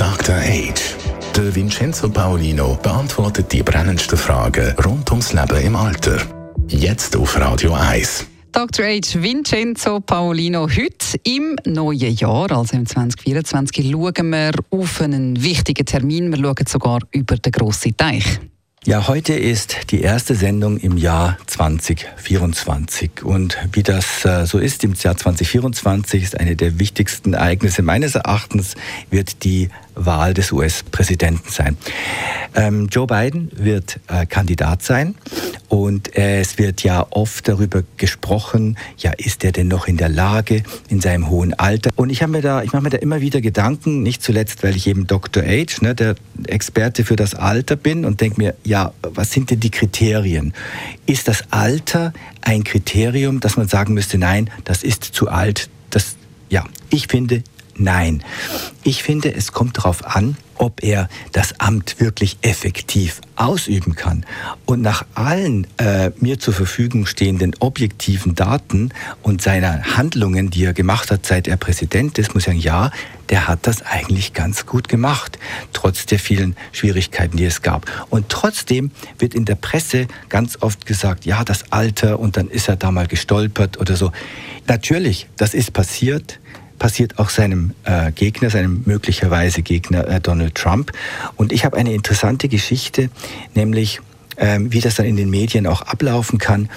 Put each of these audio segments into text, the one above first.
Dr. Age. Der Vincenzo Paolino beantwortet die brennendsten Fragen rund ums Leben im Alter. Jetzt auf Radio 1. Dr. H. Vincenzo Paolino. Heute im neuen Jahr, also im 2024, schauen wir auf einen wichtigen Termin. Wir schauen sogar über den grossen Teich. Ja, heute ist die erste Sendung im Jahr 2024. Und wie das äh, so ist im Jahr 2024 ist eine der wichtigsten Ereignisse meines Erachtens, wird die Wahl des US-Präsidenten sein. Ähm, Joe Biden wird äh, Kandidat sein und äh, es wird ja oft darüber gesprochen, ja, ist er denn noch in der Lage in seinem hohen Alter? Und ich ich mache mir da immer wieder Gedanken, nicht zuletzt, weil ich eben Dr. Age, ne, der Experte für das Alter bin und denke mir, ja, was sind denn die Kriterien? Ist das Alter ein Kriterium, dass man sagen müsste, nein, das ist zu alt? Das, ja, ich finde, Nein. Ich finde, es kommt darauf an, ob er das Amt wirklich effektiv ausüben kann. Und nach allen äh, mir zur Verfügung stehenden objektiven Daten und seiner Handlungen, die er gemacht hat, seit er Präsident ist, muss ich sagen, ja, der hat das eigentlich ganz gut gemacht, trotz der vielen Schwierigkeiten, die es gab. Und trotzdem wird in der Presse ganz oft gesagt, ja, das Alter und dann ist er da mal gestolpert oder so. Natürlich, das ist passiert passiert auch seinem äh, Gegner, seinem möglicherweise Gegner äh, Donald Trump. Und ich habe eine interessante Geschichte, nämlich ähm, wie das dann in den Medien auch ablaufen kann.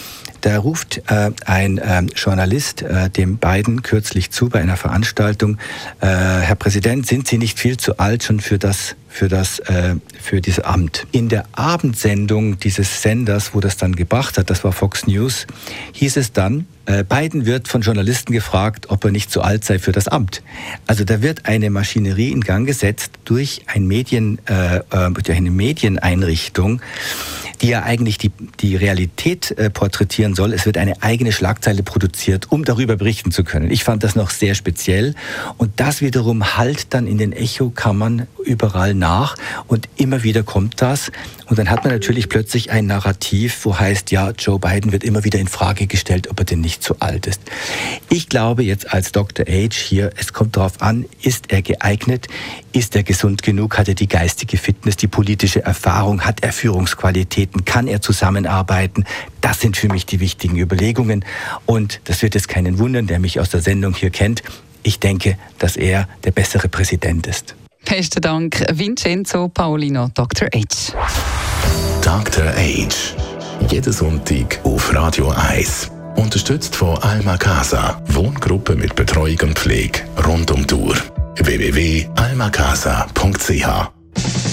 Da ruft äh, ein ähm, Journalist äh, dem Biden kürzlich zu bei einer Veranstaltung, äh, Herr Präsident, sind Sie nicht viel zu alt schon für das für das äh, für dieses Amt. In der Abendsendung dieses Senders, wo das dann gebracht hat, das war Fox News, hieß es dann, äh, Biden wird von Journalisten gefragt, ob er nicht zu alt sei für das Amt. Also da wird eine Maschinerie in Gang gesetzt durch ein Medien, äh, äh durch eine Medieneinrichtung, die ja eigentlich die, die Realität äh, porträtieren soll. Es wird eine eigene Schlagzeile produziert, um darüber berichten zu können. Ich fand das noch sehr speziell. Und das wiederum halt dann in den Echokammern überall nach. Und immer wieder kommt das. Und dann hat man natürlich plötzlich ein Narrativ, wo heißt, ja, Joe Biden wird immer wieder in Frage gestellt, ob er denn nicht zu alt ist. Ich glaube jetzt als Dr. Age hier, es kommt darauf an, ist er geeignet, ist er gesund genug, hat er die geistige Fitness, die politische Erfahrung, hat er Führungsqualitäten, arbeiten? Kann er zusammenarbeiten? Das sind für mich die wichtigen Überlegungen. Und das wird jetzt keinen wundern, der mich aus der Sendung hier kennt. Ich denke, dass er der bessere Präsident ist. Besten Dank, Vincenzo Paolino, Dr. H. Dr. H. Jeden Sonntag auf Radio 1. Unterstützt von Alma Casa. Wohngruppe mit Betreuung und Pflege rund um die Uhr. www.almacasa.ch